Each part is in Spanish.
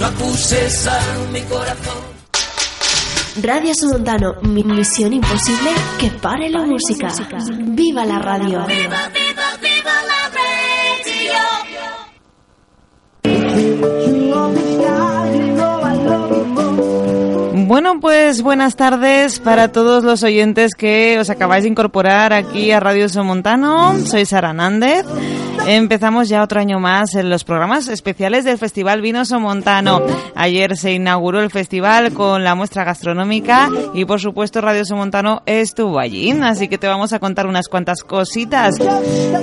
no acuses a mi corazón. Radio Somontano, mi misión imposible, que pare la música. ¡Viva la radio! ¡Viva, viva, viva la Bueno, pues buenas tardes para todos los oyentes que os acabáis de incorporar aquí a Radio Somontano. Soy Sara Nández. Empezamos ya otro año más en los programas especiales del Festival Vino Somontano. Ayer se inauguró el festival con la muestra gastronómica y por supuesto Radio Somontano estuvo allí. Así que te vamos a contar unas cuantas cositas.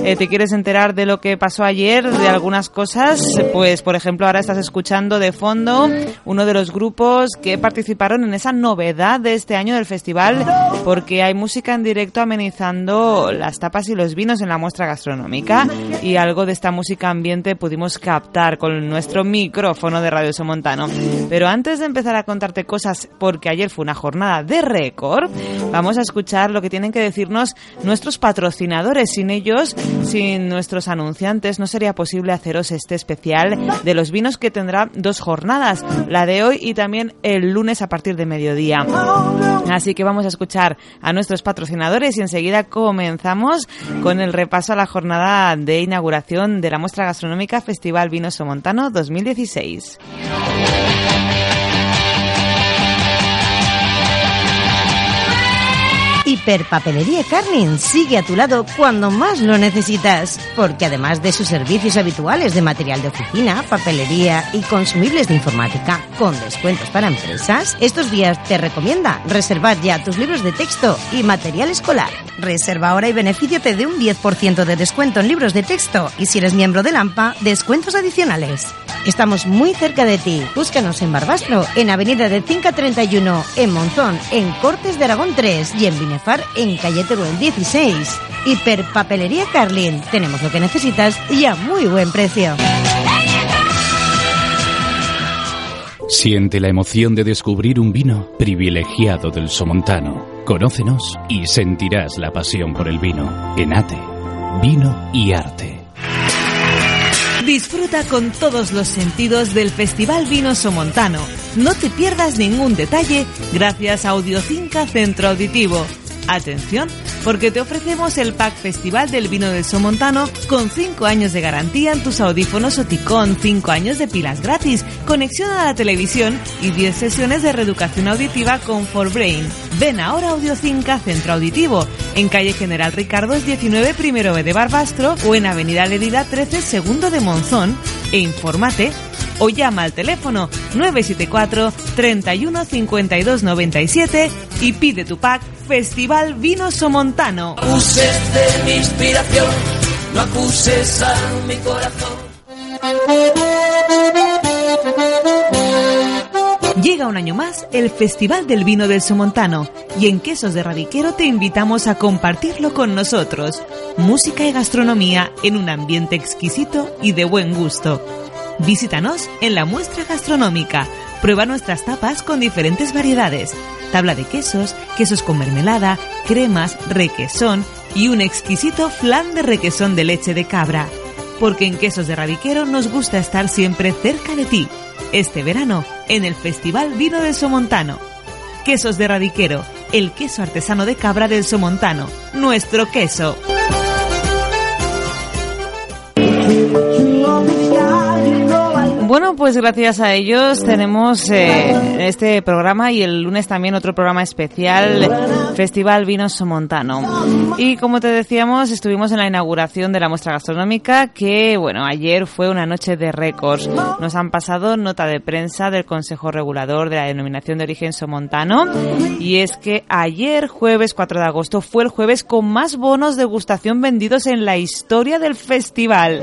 Eh, ¿Te quieres enterar de lo que pasó ayer, de algunas cosas? Pues por ejemplo ahora estás escuchando de fondo uno de los grupos que participaron en esa novedad de este año del festival porque hay música en directo amenizando las tapas y los vinos en la muestra gastronómica algo de esta música ambiente pudimos captar con nuestro micrófono de Radio Somontano. Pero antes de empezar a contarte cosas, porque ayer fue una jornada de récord, vamos a escuchar lo que tienen que decirnos nuestros patrocinadores. Sin ellos, sin nuestros anunciantes, no sería posible haceros este especial de los vinos que tendrá dos jornadas, la de hoy y también el lunes a partir de mediodía. Así que vamos a escuchar a nuestros patrocinadores y enseguida comenzamos con el repaso a la jornada de inauguración inauguración de la muestra gastronómica Festival Vino Somontano 2016. Hiperpapelería Carlin sigue a tu lado cuando más lo necesitas, porque además de sus servicios habituales de material de oficina, papelería y consumibles de informática con descuentos para empresas, estos días te recomienda reservar ya tus libros de texto y material escolar. Reserva ahora y benefíciate de un 10% de descuento en libros de texto y si eres miembro de LAMPA, descuentos adicionales. Estamos muy cerca de ti. Búscanos en Barbastro, en Avenida de Cinca 31, en Monzón, en Cortes de Aragón 3 y en Binefar, en Calle Teruel 16. Hiperpapelería Carlin. Tenemos lo que necesitas y a muy buen precio. Siente la emoción de descubrir un vino privilegiado del Somontano. Conócenos y sentirás la pasión por el vino. Enate, vino y arte. Disfruta con todos los sentidos del Festival Vino Somontano. No te pierdas ningún detalle gracias a Audiocinca Centro Auditivo. Atención, porque te ofrecemos el pack Festival del Vino del Somontano con 5 años de garantía en tus audífonos Oticon, 5 años de pilas gratis, conexión a la televisión y 10 sesiones de reeducación auditiva con Brain. Ven ahora a Audiocinca Centro Auditivo, en calle General Ricardo 19 primero B de Barbastro o en Avenida Lerida 13 segundo de Monzón e infórmate o llama al teléfono 974 31 52 97 y pide tu pack Festival Vino Somontano. No acuses de mi inspiración, no acuses a mi corazón. Llega un año más el Festival del Vino del Somontano y en Quesos de Radiquero te invitamos a compartirlo con nosotros. Música y gastronomía en un ambiente exquisito y de buen gusto. Visítanos en la muestra gastronómica. Prueba nuestras tapas con diferentes variedades. Tabla de quesos, quesos con mermelada, cremas, requesón y un exquisito flan de requesón de leche de cabra. Porque en Quesos de Radiquero nos gusta estar siempre cerca de ti. Este verano, en el Festival Vino del Somontano. Quesos de Radiquero, el queso artesano de cabra del Somontano. Nuestro queso. Bueno, pues gracias a ellos tenemos eh, este programa y el lunes también otro programa especial, Festival Vinos Somontano. Y como te decíamos, estuvimos en la inauguración de la muestra gastronómica que, bueno, ayer fue una noche de récords. Nos han pasado nota de prensa del Consejo Regulador de la Denominación de Origen Somontano y es que ayer, jueves 4 de agosto, fue el jueves con más bonos de gustación vendidos en la historia del festival.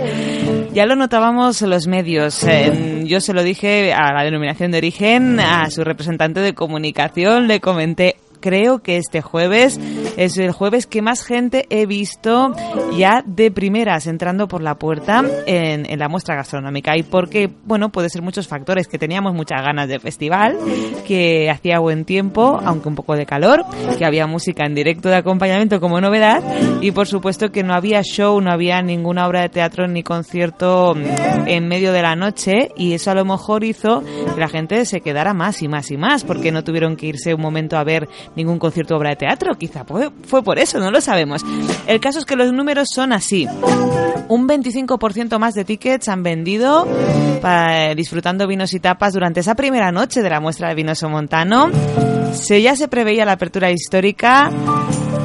Ya lo notábamos en los medios. Eh, yo se lo dije a la denominación de origen, a su representante de comunicación, le comenté creo que este jueves Es el jueves que más gente he visto ya de primeras entrando por la puerta en, la muestra gastronómica. Y porque, bueno, puede ser muchos factores, que teníamos muchas ganas de festival, que hacía buen tiempo, aunque un poco de calor, que había música en directo de acompañamiento como novedad y por supuesto que no había show, no había ninguna obra de teatro ni concierto mm, en medio de la noche y eso a lo mejor hizo que la gente se quedara más y más y más porque no tuvieron que irse un momento a ver ningún concierto obra de teatro. Quizá fue, por eso, no lo sabemos. El caso es que los números son así. Un 25% más de tickets han vendido para, disfrutando vinos y tapas durante esa primera noche de la muestra de vinos montano. Se, ya se preveía la apertura histórica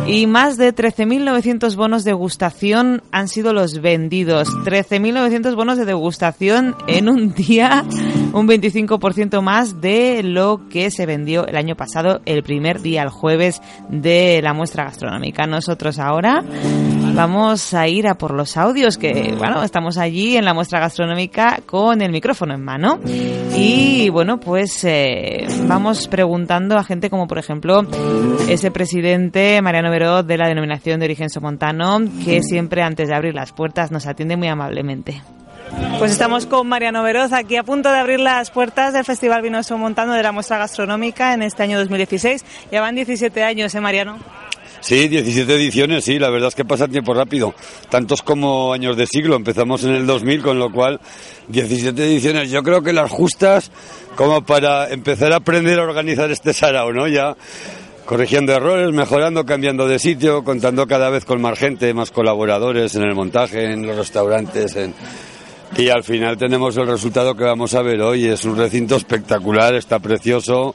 y más de 13.900 bonos de degustación han sido los vendidos. 13.900 bonos de degustación en un día, un 25% más de lo que se vendió el año pasado, el primer día, el jueves de la muestra gastronómica. Nosotros ahora vamos a ir a por los audios, que bueno, estamos allí en la muestra gastronómica con el micrófono en mano. Y bueno, pues eh, vamos preguntando a gente como por ejemplo ese presidente Mariano Veró de la denominación de origen somontano, que siempre antes de abrir las puertas nos atiende muy amablemente. Pues estamos con Mariano Veroz aquí a punto de abrir las puertas del Festival Vino Somontano de la muestra gastronómica en este año 2016. Ya van 17 años, ¿eh, Mariano? Sí, 17 ediciones, sí, la verdad es que pasa tiempo rápido, tantos como años de siglo, empezamos en el 2000, con lo cual 17 ediciones, yo creo que las justas como para empezar a aprender a organizar este sarao, ¿no? Ya corrigiendo errores, mejorando, cambiando de sitio, contando cada vez con más gente, más colaboradores en el montaje, en los restaurantes, en... y al final tenemos el resultado que vamos a ver hoy. Es un recinto espectacular, está precioso,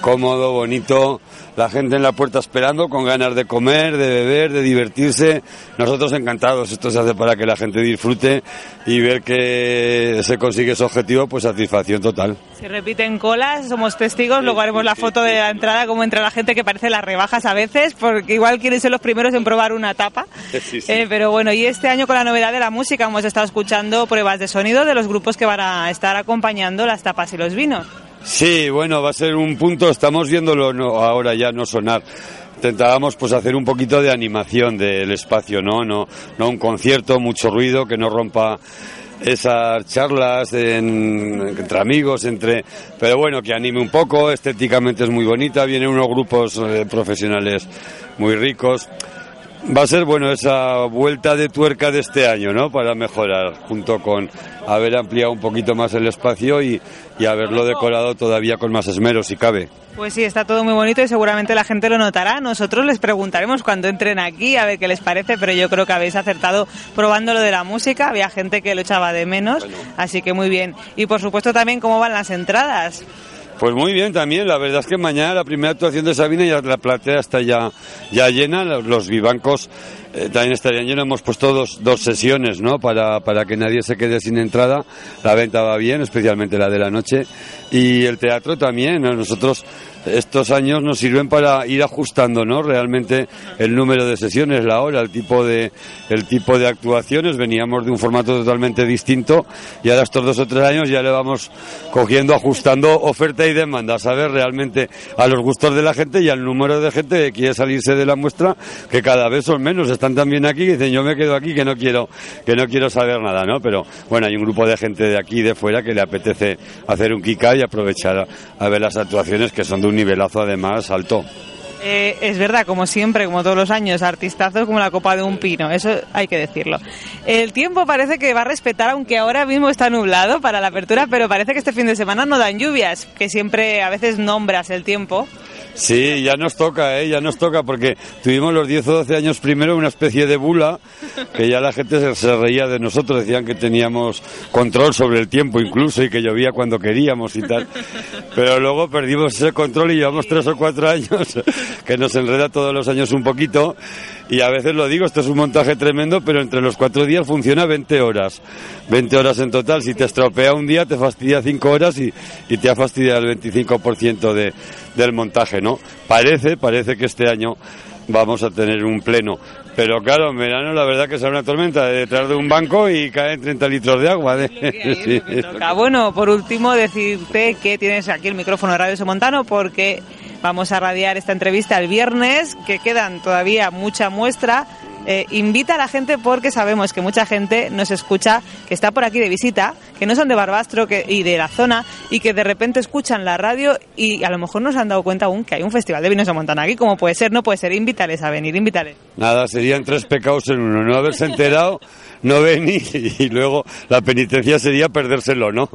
cómodo, bonito la gente en la puerta esperando, con ganas de comer, de beber, de divertirse. Nosotros encantados. Esto se hace para que la gente disfrute y ver que se consigue ese objetivo, pues satisfacción total. Se repiten colas, somos testigos, luego haremos la foto de la entrada, como entra la gente que parece las rebajas a veces, porque igual quieren ser los primeros en probar una tapa. Eh, pero bueno, y este año con la novedad de la música hemos estado escuchando pruebas de sonido de los grupos que van a estar acompañando las tapas y los vinos. Sí, bueno, va a ser un punto, estamos viéndolo ahora ya no sonar. Intentábamos pues hacer un poquito de animación del espacio, ¿no? No, no un concierto, mucho ruido, que no rompa esas charlas entre amigos, entre, pero bueno, que anime un poco, estéticamente es muy bonita, vienen unos grupos eh, profesionales muy ricos. Va a ser bueno esa vuelta de tuerca de este año, ¿no? Para mejorar, junto con haber ampliado un poquito más el espacio y, y haberlo decorado todavía con más esmero, si cabe. Pues sí, está todo muy bonito y seguramente la gente lo notará. Nosotros les preguntaremos cuando entren aquí a ver qué les parece, pero yo creo que habéis acertado probando lo de la música. Había gente que lo echaba de menos, así que muy bien. Y por supuesto también cómo van las entradas. Pues muy bien también, la verdad es que mañana la primera actuación de Sabina ya la platea está ya, ya llena, los vivancos eh, también estarían llenos, hemos puesto dos, dos sesiones, ¿no? Para, para que nadie se quede sin entrada, la venta va bien, especialmente la de la noche, y el teatro también, nosotros estos años nos sirven para ir ajustando ¿no? realmente el número de sesiones, la hora, el tipo de, el tipo de actuaciones. Veníamos de un formato totalmente distinto y ahora estos dos o tres años ya le vamos cogiendo, ajustando oferta y demanda, saber realmente a los gustos de la gente y al número de gente que quiere salirse de la muestra, que cada vez son menos. Están también aquí dicen yo me quedo aquí que no quiero, que no quiero saber nada, ¿no? Pero bueno, hay un grupo de gente de aquí y de fuera que le apetece hacer un kika y aprovechar a ver las actuaciones que son de un nivelazo además alto. Eh, es verdad, como siempre, como todos los años, artistazos como la copa de un pino, eso hay que decirlo. El tiempo parece que va a respetar, aunque ahora mismo está nublado para la apertura, pero parece que este fin de semana no dan lluvias, que siempre a veces nombras el tiempo. Sí, ya nos toca, ¿eh? ya nos toca, porque tuvimos los 10 o 12 años primero una especie de bula, que ya la gente se, reía de nosotros, decían que teníamos control sobre el tiempo incluso y que llovía cuando queríamos y tal. Pero luego perdimos ese control y llevamos 3 o 4 años, que nos enreda todos los años un poquito. Y a veces lo digo, esto es un montaje tremendo, pero entre los cuatro días funciona 20 horas. 20 horas en total. Si te estropea un día, te fastidia 5 horas y, y te ha fastidiado el 25% de, del montaje, ¿no? Parece, parece que este año vamos a tener un pleno. Pero claro, en verano la verdad que sale una tormenta detrás de un banco y caen 30 litros de agua. Bueno, por último decirte que tienes aquí el micrófono de Radio Somontano porque Vamos a radiar esta entrevista el viernes, que quedan todavía mucha muestra. Eh, invita a la gente porque sabemos que mucha gente nos escucha, que está por aquí de visita, que no son de Barbastro y de la zona y que de repente escuchan la radio y a lo mejor no se han dado cuenta aún que hay un festival de vinos de Montana aquí. como puede ser? No puede ser. Invítales a venir, invítales. Nada, serían tres pecados en uno. No haberse enterado, no venir y luego la penitencia sería perdérselo, ¿no?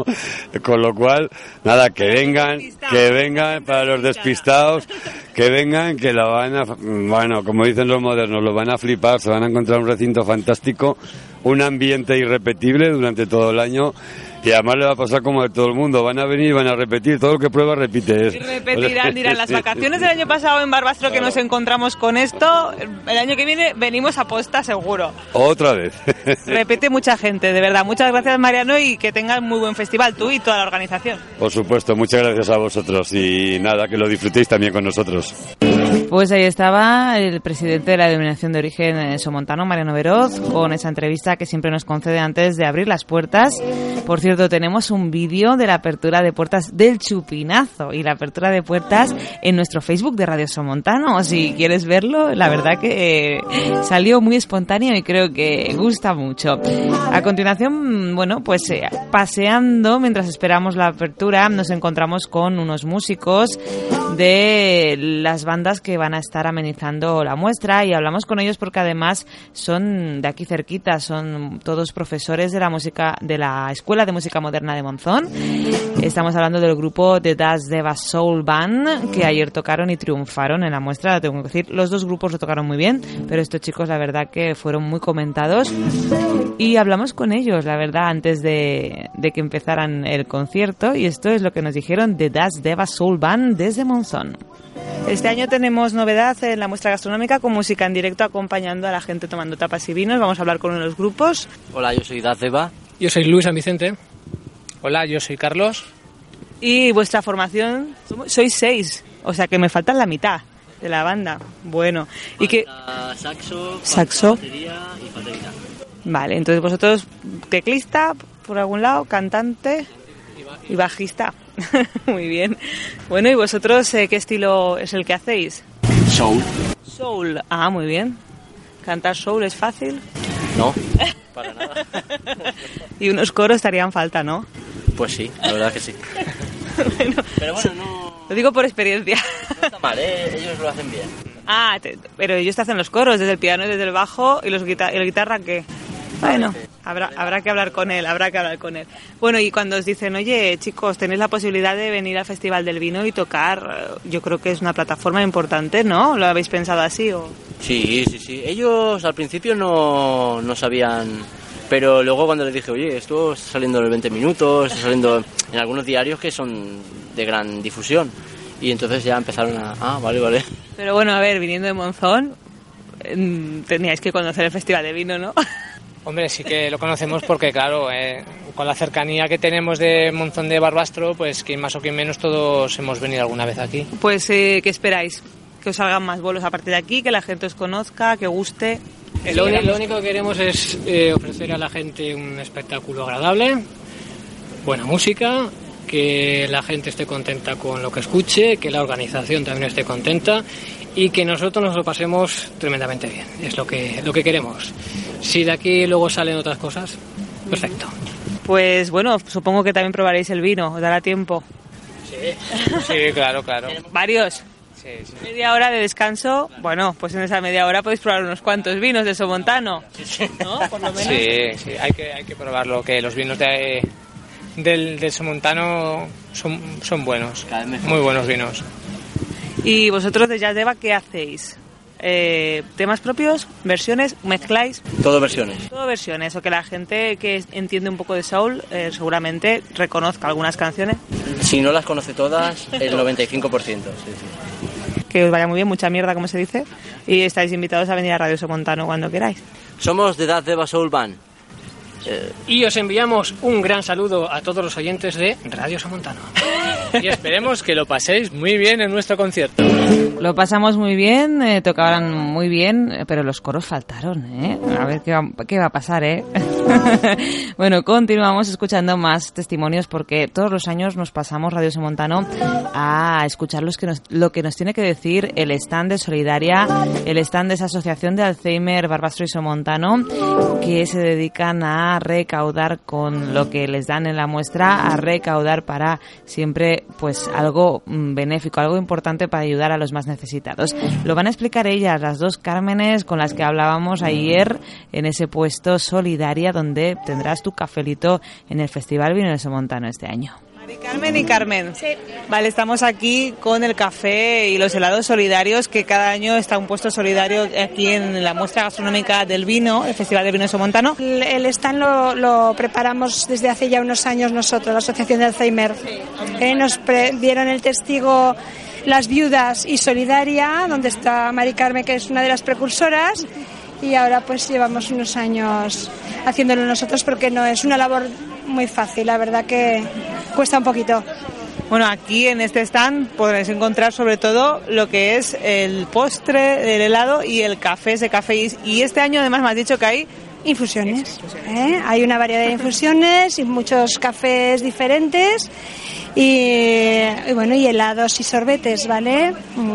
Con lo cual, nada, que vengan, que vengan para los despistados, que vengan, que la van a, bueno, como dicen los modernos, lo van a flipar, se van a encontrar un recinto fantástico, un ambiente irrepetible durante todo el año y además le va a pasar como a todo el mundo. Van a venir, van a repetir. Todo lo que prueba, repite. Y repetirán, dirán, las vacaciones del año pasado en Barbastro que nos encontramos con esto, el año que viene venimos a posta seguro. Otra vez. Repite mucha gente, de verdad. Muchas gracias, Mariano, y que tengas muy buen festival, tú y toda la organización. Por supuesto, muchas gracias a vosotros y nada, que lo disfrutéis también con nosotros. Pues ahí estaba el presidente de la denominación de origen eh, somontano, Mariano Veroz, con esa entrevista que siempre nos concede antes de abrir las puertas. Por cierto, tenemos un vídeo de la apertura de puertas del chupinazo y la apertura de puertas en nuestro Facebook de Radio Somontano. Si quieres verlo, la verdad que eh, salió muy espontáneo y creo que gusta mucho. A continuación, bueno, pues eh, paseando mientras esperamos la apertura, nos encontramos con unos músicos de las bandas que van a estar amenizando la muestra y hablamos con ellos porque además son de aquí cerquita, son todos profesores de la música de la Escuela de Música Moderna de Monzón. Estamos hablando del grupo de Das Deva Soul Band que ayer tocaron y triunfaron en la muestra, tengo que decir, los dos grupos lo tocaron muy bien, pero estos chicos la verdad que fueron muy comentados y hablamos con ellos, la verdad, antes de, de que empezaran el concierto y esto es lo que nos dijeron de Das Deva Soul Band desde Monzón. Este año tenemos novedad en la muestra gastronómica con música en directo acompañando a la gente tomando tapas y vinos. Vamos a hablar con uno de los grupos. Hola, yo soy Dazeba. Yo soy Luis San Vicente. Hola, yo soy Carlos. Y vuestra formación, sois seis, o sea que me faltan la mitad de la banda. Bueno, y que saxo, saxo, batería y batería. Vale, entonces vosotros teclista por algún lado, cantante y bajista. Muy bien. Bueno, ¿y vosotros eh, qué estilo es el que hacéis? Soul. Soul. Ah, muy bien. ¿Cantar soul es fácil? No, para nada. y unos coros estarían falta, ¿no? Pues sí, la verdad que sí. bueno, Pero bueno, no, lo digo por experiencia. no está mal, ¿eh? ellos lo hacen bien. ah, te- pero ellos te hacen los coros, desde el piano y desde el bajo, y, los guita- y la guitarra, ¿qué? Bueno, habrá, habrá que hablar con él, habrá que hablar con él. Bueno, y cuando os dicen, oye, chicos, tenéis la posibilidad de venir al Festival del Vino y tocar, eh, yo creo que es una plataforma importante, ¿no? ¿Lo habéis pensado así o...? Sí, sí, sí. Ellos al principio no, no sabían, pero luego cuando les dije, oye, esto está saliendo en 20 minutos, está saliendo en algunos diarios que son de gran difusión. Y entonces ya empezaron a, ah, vale, vale. Pero bueno, a ver, viniendo de Monzón, mm, teníais que conocer el Festival de Vino, ¿no? Hombre, sí que lo conocemos porque, claro, eh, con la cercanía que tenemos de Monzón de Barbastro, pues quien más o quien menos todos hemos venido alguna vez aquí. Pues, eh, ¿qué esperáis? Que os salgan más bolos a partir de aquí, que la gente os conozca, que guste. Lo, uni- lo único que queremos es eh, ofrecer a la gente un espectáculo agradable, buena música, que la gente esté contenta con lo que escuche, que la organización también esté contenta y que nosotros nos lo pasemos tremendamente bien. Es lo que, lo que queremos. Si de aquí luego salen otras cosas, perfecto. Pues bueno, supongo que también probaréis el vino, os dará tiempo. Sí, claro, claro. Varios. Sí, sí. Media hora de descanso. Bueno, pues en esa media hora podéis probar unos cuantos vinos de Somontano. ¿No? Por lo menos. Sí, sí, hay que, hay que probarlo, que los vinos de, del, del Somontano son, son buenos, Cada vez mejor. muy buenos vinos. ¿Y vosotros de Jazz Deva qué hacéis? Eh, ¿Temas propios? ¿Versiones? ¿Mezcláis? Todo versiones. Todo versiones, o que la gente que entiende un poco de soul eh, seguramente reconozca algunas canciones. Si no las conoce todas, el 95%. Sí, sí. Que os vaya muy bien, mucha mierda, como se dice. Y estáis invitados a venir a Radio Somontano cuando queráis. Somos de Edad de Soul Band. Eh, Y os enviamos un gran saludo a todos los oyentes de Radio Somontano. Y esperemos que lo paséis muy bien en nuestro concierto. Lo pasamos muy bien, eh, tocaban muy bien, eh, pero los coros faltaron, ¿eh? A ver qué va, qué va a pasar, ¿eh? bueno, continuamos escuchando más testimonios porque todos los años nos pasamos Radio Somontano a escuchar los que nos, lo que nos tiene que decir el stand de Solidaria, el stand de esa asociación de Alzheimer Barbastro y Somontano que se dedican a recaudar con lo que les dan en la muestra, a recaudar para siempre pues algo mm, benéfico, algo importante para ayudar a los más necesitados. Lo van a explicar ellas, las dos Cármenes con las que hablábamos ayer en ese puesto Solidaria donde tendrás tu cafelito en el Festival Vino de Somontano este año. Carmen y Carmen. Sí. Vale, estamos aquí con el café y los helados solidarios, que cada año está un puesto solidario aquí en la muestra gastronómica del vino, el Festival del Vino de Somontano. El, stand lo, preparamos desde hace ya unos años nosotros, la Asociación de Alzheimer. Eh, nos dieron el testigo las viudas y Solidaria, donde está Mari Carmen, que es una de las precursoras y ahora pues llevamos unos años haciéndolo nosotros porque no es una labor muy fácil, la verdad que cuesta un poquito. Bueno, aquí en este stand podréis encontrar sobre todo lo que es el postre del helado y el café, ese café. Y este año además me has dicho que hay infusiones. ¿eh? Hay una variedad de infusiones y muchos cafés diferentes y, bueno, y helados y sorbetes, ¿vale?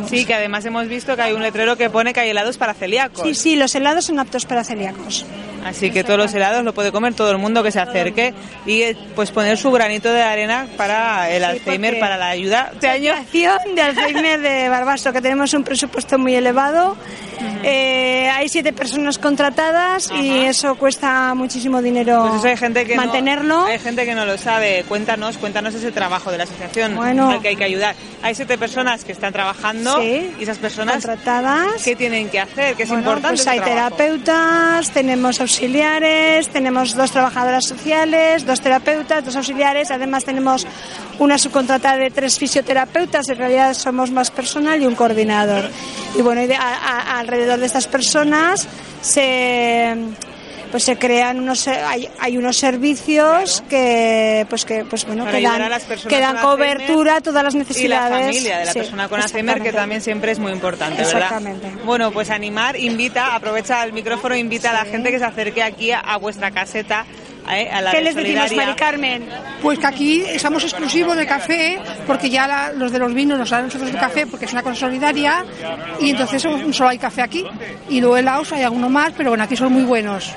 Sí, que además hemos visto que hay un letrero que pone que hay helados para celíacos. Sí, sí, los helados son aptos para celíacos. Así que todos los helados lo puede comer todo el mundo que se acerque y pues poner su granito de arena para el Alzheimer, para la ayuda. Este año de Alzheimer de Barbasto, que tenemos un presupuesto muy elevado. Eh, hay siete personas contratadas y eso cuesta muchísimo dinero pues hay gente que mantenerlo. hay gente que no lo sabe. Cuéntanos, cuéntanos ese trabajo de la asociación al que hay que ayudar. Hay siete personas que están trabajando y esas personas contratadas. ¿Qué tienen que hacer? ¿Qué es importante? Pues hay terapeutas, tenemos auxiliares, tenemos dos trabajadoras sociales, dos terapeutas, dos auxiliares. Además tenemos una subcontratada de tres fisioterapeutas. En realidad somos más personal y un coordinador. Y bueno, alrededor de estas personas se pues se crean unos hay, hay unos servicios que pues que pues bueno que dan, que dan cobertura a todas las necesidades y la familia de la persona con Alzheimer que también siempre es muy importante exactamente. bueno pues animar invita aprovecha el micrófono invita a la gente que se acerque aquí a vuestra caseta ¿eh? ¿Qué les decimos, Mari Carmen? Pues que aquí estamos exclusivos de café, porque ya los de los vinos nos dan nosotros el café, porque es una cosa solidaria, y entonces solo hay café aquí. Y luego helados hay alguno más, pero bueno, aquí son muy buenos.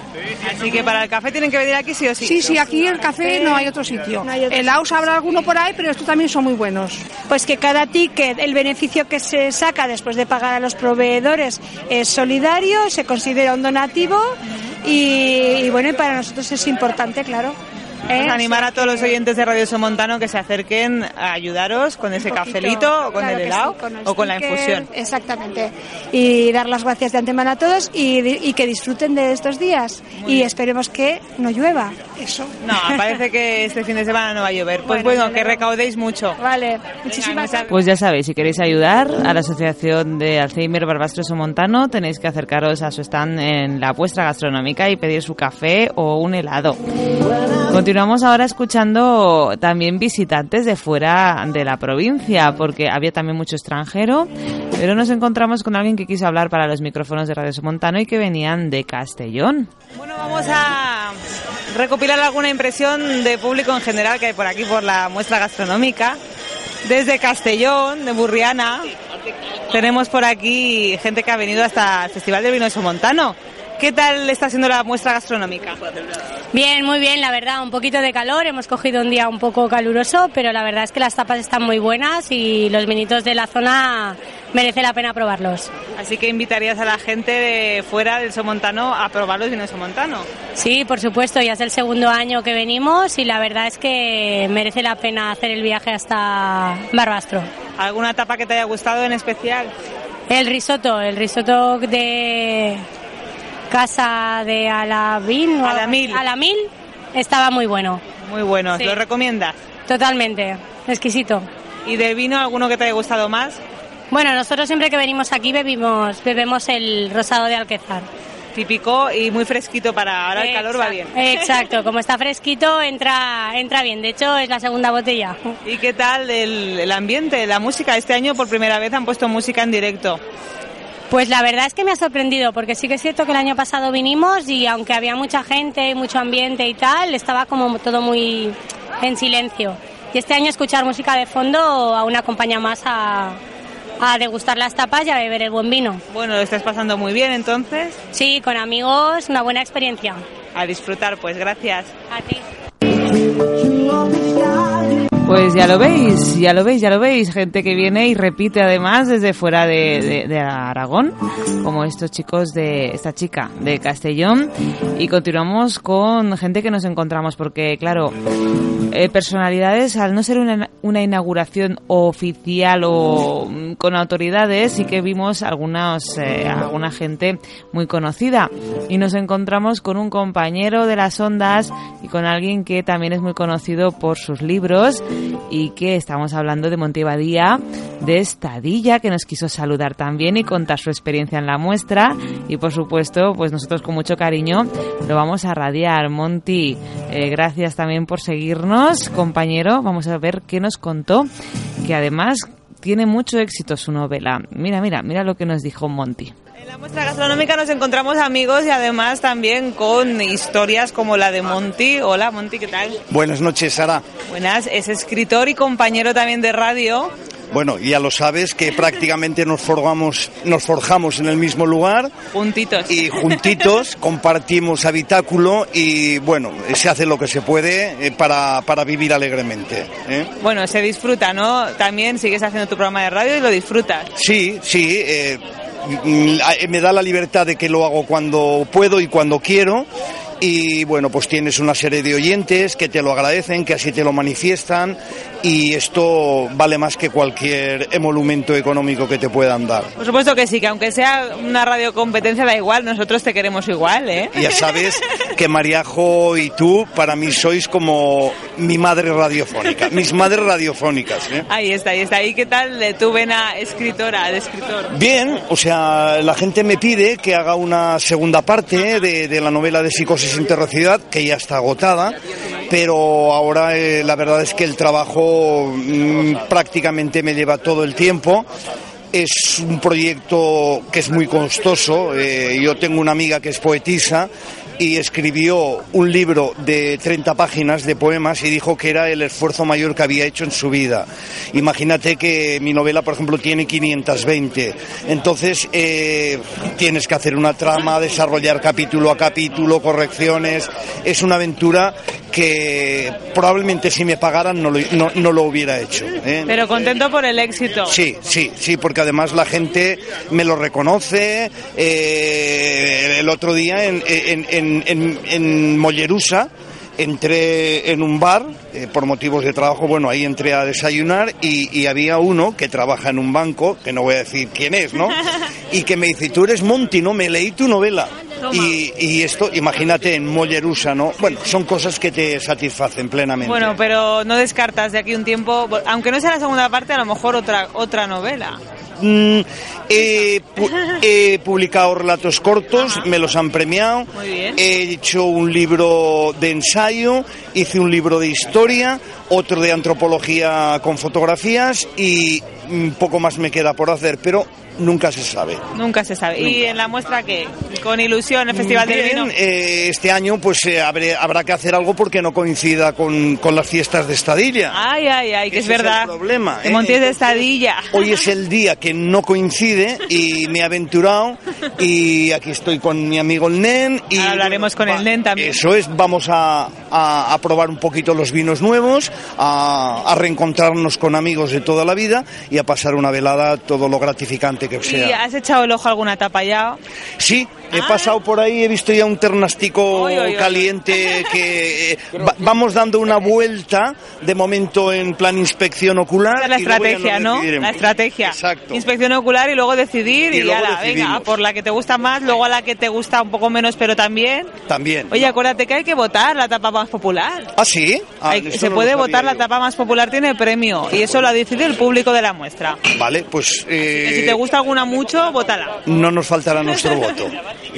Así que para el café tienen que venir aquí sí o sí. Sí, sí, aquí el café no hay otro sitio. No helados habrá alguno por ahí, pero estos también son muy buenos. Pues que cada ticket, el beneficio que se saca después de pagar a los proveedores es solidario, se considera un donativo y, bueno, y para nosotros es importante, claro. ¿Eh? animar a todos los oyentes de Radio Somontano que se acerquen a ayudaros con ese cafelito o con el helado o con la infusión. Exactamente. Y dar las gracias de antemano a todos y, que disfruten de estos días. y esperemos que no llueva. Eso. No, parece que este fin de semana no va a llover. Pues bueno, que recaudéis mucho. Vale, muchísimas gracias. Pues ya sabéis, si queréis ayudar a la Asociación de Alzheimer Barbastro Somontano, tenéis que acercaros a su stand en la puesta gastronómica y pedir su café o un helado. Continuamos ahora escuchando también visitantes de fuera de la provincia, porque había también mucho extranjero, pero nos encontramos con alguien que quiso hablar para los micrófonos de Radio Somontano y que venían de Castellón. Bueno, vamos a recopilar alguna impresión de público en general que hay por aquí, por la muestra gastronómica. Desde Castellón, de Burriana, tenemos por aquí gente que ha venido hasta el Festival de Vino de Somontano. ¿Qué tal está siendo la muestra gastronómica? Bien, muy bien, la verdad, un poquito de calor, hemos cogido un día un poco caluroso, pero la verdad es que las tapas están muy buenas y los vinitos de la zona merece la pena probarlos. Así que invitarías a la gente de fuera del Somontano a probar los vinos Somontano. Sí, por supuesto, ya es el segundo año que venimos y la verdad es que merece la pena hacer el viaje hasta Barbastro. ¿Alguna tapa que te haya gustado en especial? El risotto, el risotto de casa de Alamil. Alamil. Alamil estaba muy bueno. Muy bueno, ¿lo recomiendas? Totalmente, exquisito. ¿Y de vino alguno que te haya gustado más? Bueno, nosotros siempre que venimos aquí bebimos, bebemos el rosado de Alquezar. Típico y muy fresquito para ahora el calor va bien. Exacto, como está fresquito entra entra bien. De hecho es la segunda botella. ¿Y qué tal el, el ambiente, la música? Este año por primera vez han puesto música en directo. Pues la verdad es que me ha sorprendido, porque sí que es cierto que el año pasado vinimos y aunque había mucha gente, mucho ambiente y tal, estaba como todo muy en silencio. Y este año escuchar música de fondo aún acompaña más a, a degustar las tapas y a beber el buen vino. Bueno, lo estás pasando muy bien entonces. Sí, con amigos, una buena experiencia. A disfrutar, pues gracias. A ti. Pues ya lo veis, ya lo veis, ya lo veis. Gente que viene y repite además desde fuera de, Aragón, como estos chicos de esta chica de Castellón. Y continuamos con gente que nos encontramos, porque claro, eh, personalidades, al no ser una, una inauguración oficial o mm, con autoridades, sí que vimos algunos, eh, alguna gente muy conocida. Y nos encontramos con un compañero de las ondas y con alguien que también es muy conocido por sus libros y que estamos hablando de Montevadía, de Estadilla, que nos quiso saludar también y contar su experiencia en la muestra. Y por supuesto, pues nosotros con mucho cariño lo vamos a radiar. Monty, eh, gracias también por seguirnos, compañero. Vamos a ver qué nos contó, que además tiene mucho éxito su novela. Mira, mira, mira lo que nos dijo Monty. En la muestra gastronómica nos encontramos amigos y además también con historias como la de Monty. Hola, Monty, ¿qué tal? Buenas noches, Sara. Buenas, es escritor y compañero también de radio. Bueno, ya lo sabes que prácticamente nos forjamos, nos forjamos en el mismo lugar. Juntitos. Y juntitos compartimos habitáculo y bueno, se hace lo que se puede eh, para, para vivir alegremente. ¿eh? Bueno, se disfruta, ¿no? También sigues haciendo tu programa de radio y lo disfrutas. Sí, sí, eh, me da la libertad de que lo hago cuando puedo y cuando quiero. Y bueno, pues tienes una serie de oyentes que te lo agradecen, que así te lo manifiestan y esto vale más que cualquier emolumento económico que te puedan dar. Por supuesto que sí, que aunque sea una radio competencia da igual, nosotros te queremos igual, ¿eh? Ya sabes que Mariajo y tú para mí sois como mi madre radiofónica, mis madres radiofónicas. ¿eh? Ahí está, ahí está. ¿Y qué tal de tu vena escritora, de escritor? Bien, o sea, la gente me pide que haga una segunda parte de, de la novela de Psicosis Interrocidad, que ya está agotada, pero ahora eh, la verdad es que el trabajo mm, prácticamente me lleva todo el tiempo. Es un proyecto que es muy costoso. eh, yo tengo una amiga que es poetisa y escribió un libro de 30 páginas de poemas y dijo que era el esfuerzo mayor que había hecho en su vida. Imagínate que mi novela, por ejemplo, tiene 520. Entonces, eh, tienes que hacer una trama, desarrollar capítulo a capítulo, correcciones. Es una aventura que probablemente si me pagaran no lo, no, no lo hubiera hecho. ¿eh? Pero contento por el éxito. Sí, sí, sí, porque además la gente me lo reconoce. Eh, el otro día en, en, en, en, en Mollerusa entré en un bar eh, por motivos de trabajo, bueno, ahí entré a desayunar y, y había uno que trabaja en un banco, que no voy a decir quién es, ¿no? Y que me dice, tú eres Monty, ¿no? Me leí tu novela. Y, y esto, imagínate, en Mollerusa, ¿no? Bueno, son cosas que te satisfacen plenamente. Bueno, pero no descartas de aquí un tiempo, aunque no sea la segunda parte, a lo mejor otra otra novela. Mm, he, pu- he publicado relatos cortos, me los han premiado. Muy bien. He hecho un libro de ensayo, hice un libro de historia, otro de antropología con fotografías y poco más me queda por hacer, pero nunca se sabe. Nunca se sabe. ¿Y en la muestra qué? Con ilusión, el Festival del Bien, Vino. eh, este año pues eh, habré- habrá que hacer algo porque no coincida con, con las fiestas de Estadilla. Ay, ay, ay, que es Ese es el verdad. problema, ¿eh? Montes de Estadilla. Hoy es el día que no coincide y me he aventurado y aquí estoy con mi amigo el Nen y Ahora hablaremos con el Nen también. eso es, vamos a, a- a probar un poquito los vinos nuevos, a, a reencontrarnos con amigos de toda la vida y a pasar una velada todo lo gratificante que ¿Y sea. has echado el ojo a alguna tapa ya? Sí, he pasado por ahí, he visto ya un ternastico Uy, uy, uy. caliente que eh, va- vamos dando una vuelta de momento en plan inspección ocular. Es la y estrategia, ¿no? La estrategia. Exacto. Inspección ocular y luego decidir Y y, luego ala, venga, por la que te gusta más, luego a la que te gusta un poco menos, pero también. También. Oye, acuérdate que hay que votar la tapa más popular. ¿Ah, sí? Ah, Hay- se no puede votar, la yo. tapa más popular tiene premio y eso lo decide el público de la muestra. Vale, pues Que si eh, te gusta alguna mucho, vótala. no nos faltará nuestro voto.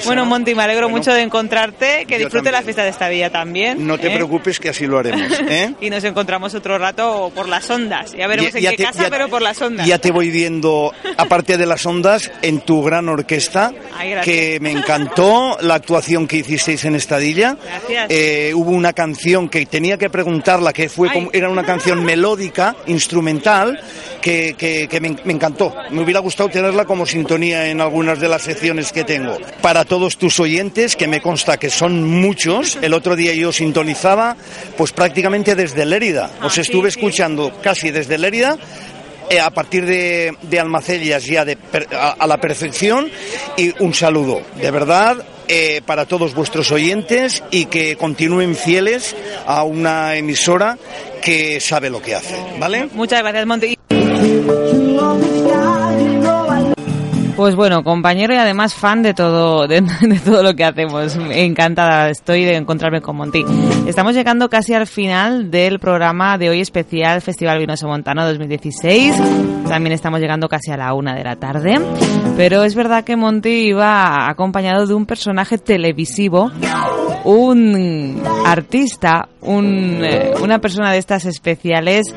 Bueno, Monty, me alegro mucho de encontrarte, que disfrute la fiesta de esta villa también. No te ¿eh? preocupes que así lo haremos. ¿eh? Y nos encontramos otro rato por las ondas. Ya veremos en qué te- casa, pero por las ondas. ya te voy viendo, aparte de las ondas, en tu gran orquesta, Ay, que me encantó la actuación que hicisteis en Estadilla. Gracias. Eh, hubo una canción que tenía que preguntarla, que fue como- era una canción melódica, instrumental, que, que- que me, me encantó. Me hubiera gustado tenerla como sintonía en algunas de las secciones que tengo. Para todos tus oyentes, que me consta que son muchos, el otro día yo sintonizaba, pues prácticamente desde Lérida. Os Ah, estuve escuchando casi desde Lérida eh, a partir de, de Almacellas ya de per- a, a la perfección y un saludo, de verdad, eh, para todos vuestros oyentes y que continúen fieles a una emisora que sabe lo que hace, ¿vale? Muchas gracias, Monty. Pues bueno, compañero y además fan de todo, de, todo lo que hacemos. Encantada estoy de encontrarme con Monty. Estamos llegando casi al final del programa de hoy especial Festival Vinoso Montano 2016. También estamos llegando casi a la una de la tarde. Pero es verdad que Monty iba acompañado de un personaje televisivo, un artista, un, eh, una persona de estas especiales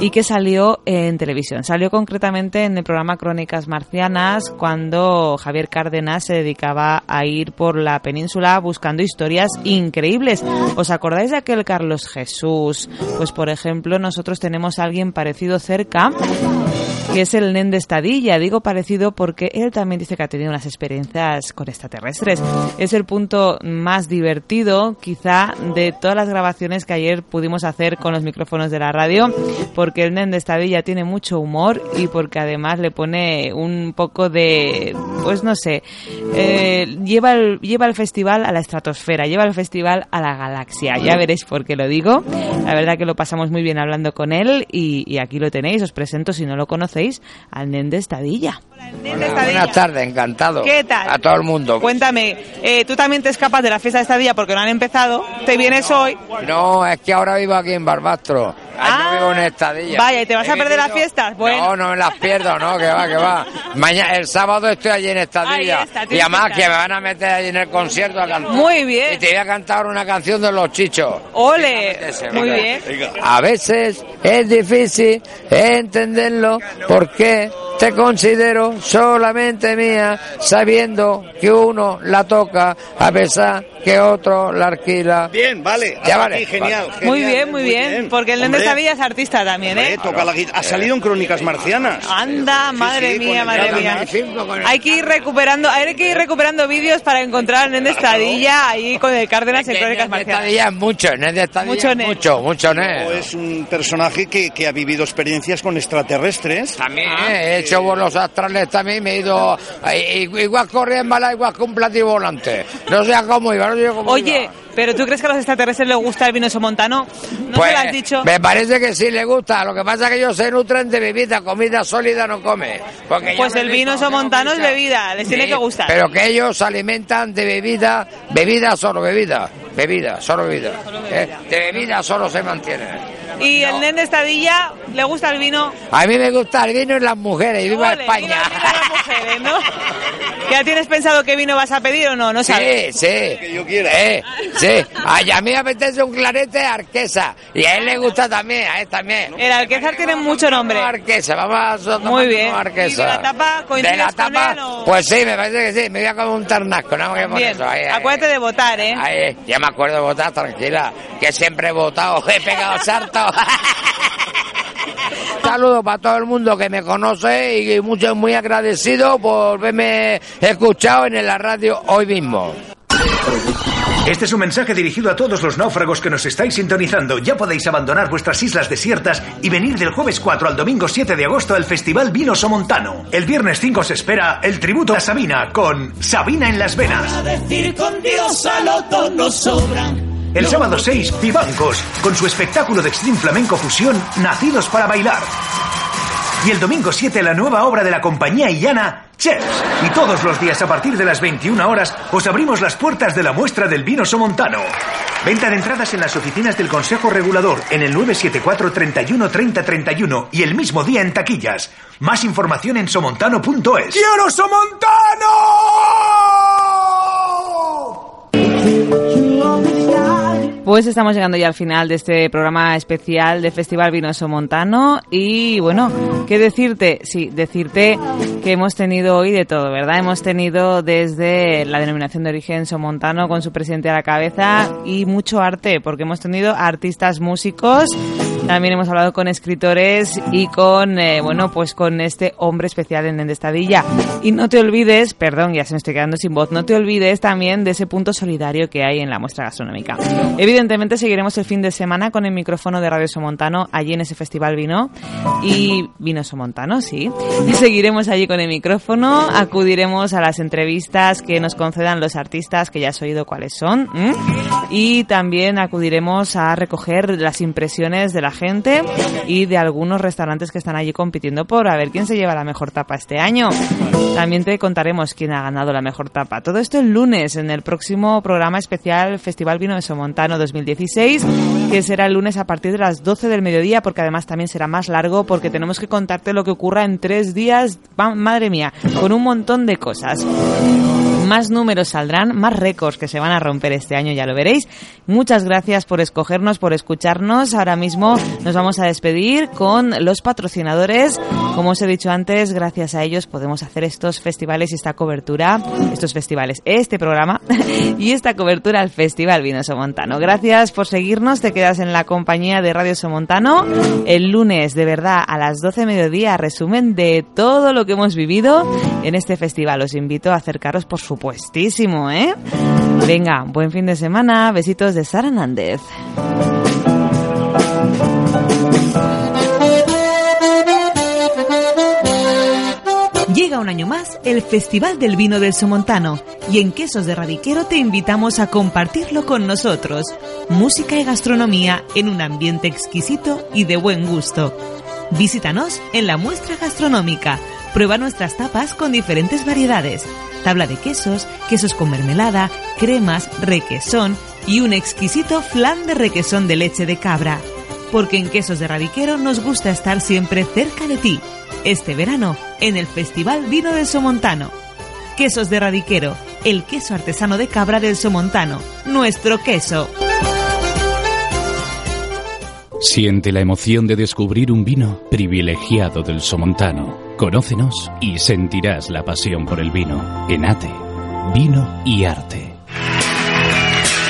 y que salió en televisión. Salió concretamente en el programa Crónicas Marcianas cuando Javier Cárdenas se dedicaba a ir por la península buscando historias increíbles. ¿Os acordáis de aquel Carlos Jesús? Pues por ejemplo, nosotros tenemos a alguien parecido cerca que es el Nen de Estadilla. Digo parecido porque él también dice que ha tenido unas experiencias con extraterrestres. Es el punto más divertido, quizá, de todas las grabaciones que ayer pudimos hacer con los micrófonos de la radio, porque el Nen de Estadilla tiene mucho humor y porque además le pone un poco de, pues no sé, eh, lleva, el, lleva el festival a la estratosfera, lleva el festival a la galaxia. Ya veréis por qué lo digo. La verdad que lo pasamos muy bien hablando con él y, y aquí lo tenéis. Os presento, si no lo conocéis, al Nen de Estadilla. Buenas tardes, encantado. ¿Qué tal? A todo el mundo. Cuéntame, eh, tú también te escapas de la fiesta de Estadilla porque no han empezado. Te vienes hoy. No, es que ahora vivo aquí en Barbastro. Ah, vivo en Estadilla. Vaya, ¿y te vas a perder las fiestas? Bueno. No, no me las pierdo, no, que va, que va. Mañana, el sábado estoy allí en Estadilla. Está, y además que me van a meter allí en el concierto a cantar. Muy bien. Y te voy a cantar una canción de los chichos. Ole, muy bien. A veces es difícil entenderlo porque te considero solamente mía, sabiendo que uno la toca a pesar que otro la alquila. Bien, vale. Ya vale. aquí, genial, Vale. genial, Muy bien, muy bien. Porque el Hombre, Estadilla es artista también, ¿eh? hombre, toca la guitarra. Ha salido en Crónicas Marcianas. Anda, madre mía, madre mía. Hay que ir recuperando, hay que ir recuperando vídeos para encontrar al Nen de Estadilla ahí con el Cárdenas en Crónicas Marcianas. Estadilla es mucho, no es de Estadilla Mucho mucho, mucho es un personaje que, que ha vivido experiencias con extraterrestres. También he hecho vuelos astrales también, me he ido eh, igual corría en bala, igual que un platillo volante. No sé cómo iba, no sé cómo Oye, iba. Pero ¿tú crees que a los extraterrestres les gusta el vino somontano? ¿No Pues, se lo has dicho? Me parece que sí le gusta. Lo que pasa es que ellos se nutren de bebida, comida sólida no come. Porque Pues el vino somontano es bebida, les tiene que gustar. Pero que ellos se alimentan de bebida, bebida solo bebida, bebida, solo bebida. Eh, De bebida solo se mantiene. Y el Nen de Estadilla, ¿le gusta el vino? A mí me gusta el vino y las mujeres, y viva Ole, España. viva las mujeres, ¿no? ¿Ya tienes pensado qué vino vas a pedir o no? No sabes. Sí, sí. Que yo quiera. Eh, sí. Ay, a mí me apetece un clarete arquesa. Y a él le gusta también, a él también. El Alquezar tiene mucho nombre. Arquesa, vamos a tomar Muy bien. Arquesa. ¿Y de la tapa ¿De la con tapa? él o...? Pues sí, me parece que sí. Me voy a comer un ternasco, nada más que por Bien, eso. Ahí, ahí. acuérdate de votar, ¿eh? Ahí, ya me acuerdo de votar, tranquila. Que siempre he votado, he pegado sarto. Saludos para todo el mundo que me conoce y mucho muy agradecido por verme escuchado en la radio hoy mismo. Este es un mensaje dirigido a todos los náufragos que nos estáis sintonizando. Ya podéis abandonar vuestras islas desiertas y venir del jueves 4 al domingo 7 de agosto al Festival Vino Somontano. El viernes 5 se espera el tributo a Sabina con Sabina en las venas. decir con Dios a nos sobran. El sábado 6, Vivancos, con su espectáculo de Extreme Flamenco Fusión, Nacidos para Bailar. Y el domingo 7, la nueva obra de la compañía Illana, chefs. Y todos los días a partir de las 21 horas os abrimos las puertas de la muestra del vino somontano. Venta de entradas en las oficinas del Consejo Regulador en el 974 31 30 31 y el mismo día en taquillas. Más información en somontano.es. ¡Quiero Somontano! Pues estamos llegando ya al final de este programa especial de Festival Vinoso Montano y bueno, ¿qué decirte? Sí, decirte que hemos tenido hoy de todo, ¿verdad? Hemos tenido desde la denominación de origen Somontano con su presidente a la cabeza y mucho arte, porque hemos tenido artistas músicos, también hemos hablado con escritores y con, eh, bueno, pues con este hombre especial en Endestadilla. Y no te olvides, perdón, ya se me estoy quedando sin voz, no te olvides también de ese punto solidario que hay en la muestra gastronómica. Evidentemente seguiremos el fin de semana con el micrófono de Radio Somontano allí en ese festival vino y vino Somontano, sí. Seguiremos allí con el micrófono, acudiremos a las entrevistas que nos concedan los artistas que ya has oído cuáles son y también acudiremos a recoger las impresiones de la gente y de algunos restaurantes que están allí compitiendo por a ver quién se lleva la mejor tapa este año. También te contaremos quién ha ganado la mejor tapa. Todo esto el lunes en el próximo programa especial Festival Vino de Somontano 2016, que será el lunes a partir de las 12 del mediodía, porque además también será más largo, porque tenemos que contarte lo que ocurra en tres días, madre mía, con un montón de cosas. Más números saldrán, más récords que se van a romper este año, ya lo veréis. Muchas gracias por escogernos, por escucharnos. Ahora mismo nos vamos a despedir con los patrocinadores. Como os he dicho antes, gracias a ellos podemos hacer estos festivales y esta cobertura, estos festivales, este programa y esta cobertura al Festival Vino Somontano. Gracias por seguirnos, te quedas en la compañía de Radio Somontano. El lunes, de verdad, a las 12 de mediodía, resumen de todo lo que hemos vivido en este festival. Os invito a acercaros, por supuestísimo, ¿eh? Venga, buen fin de semana. Besitos de Sara Nández. Llega un año más el Festival del Vino del Somontano y en Quesos de Radiquero te invitamos a compartirlo con nosotros. Música y gastronomía en un ambiente exquisito y de buen gusto. Visítanos en la muestra gastronómica. Prueba nuestras tapas con diferentes variedades. Tabla de quesos, quesos con mermelada, cremas, requesón y un exquisito flan de requesón de leche de cabra. Porque en Quesos de Radiquero nos gusta estar siempre cerca de ti. Este verano, en el Festival Vino del Somontano. Quesos de Radiquero, el queso artesano de cabra del Somontano. Nuestro queso. Siente la emoción de descubrir un vino privilegiado del Somontano. Conócenos y sentirás la pasión por el vino. Enate, vino y arte.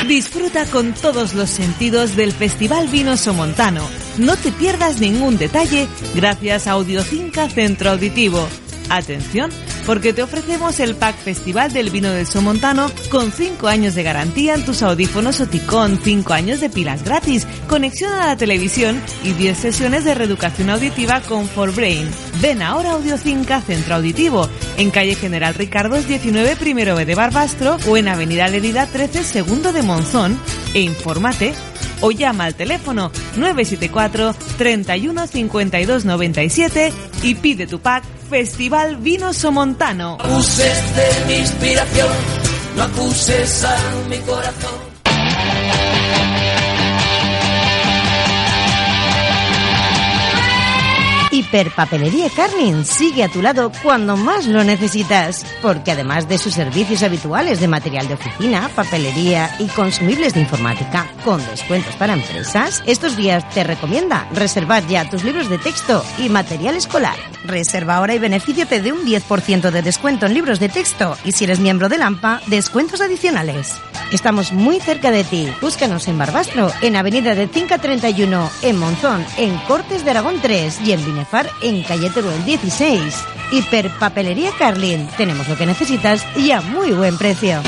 Disfruta con todos los sentidos del Festival Vino Somontano. No te pierdas ningún detalle gracias a Audiocinca Centro Auditivo. Atención, porque te ofrecemos el pack Festival del Vino del Somontano con 5 años de garantía en tus audífonos Oticon, 5 años de pilas gratis, conexión a la televisión y 10 sesiones de reeducación auditiva con Forbrain. Ven ahora a Audiocinca Centro Auditivo, en calle General Ricardos 19 primero B de Barbastro o en Avenida Lerida 13 segundo de Monzón e infórmate o llama al teléfono 974 31 52 97 y pide tu pack Festival Vino Somontano. acuses de mi inspiración, no acuses a mi corazón. Hiperpapelería Carlin sigue a tu lado cuando más lo necesitas, porque además de sus servicios habituales de material de oficina, papelería y consumibles de informática, con descuentos para empresas, estos días te recomienda reservar ya tus libros de texto y material escolar. Reserva ahora y benefíciate de un 10% de descuento en libros de texto y si eres miembro de LAMPA, descuentos adicionales. Estamos muy cerca de ti. Búscanos en Barbastro, en Avenida de Cinca 31, en Monzón, en Cortes de Aragón 3 y en En Calle Teruel 16. Hiperpapelería Carlin. Tenemos lo que necesitas y a muy buen precio.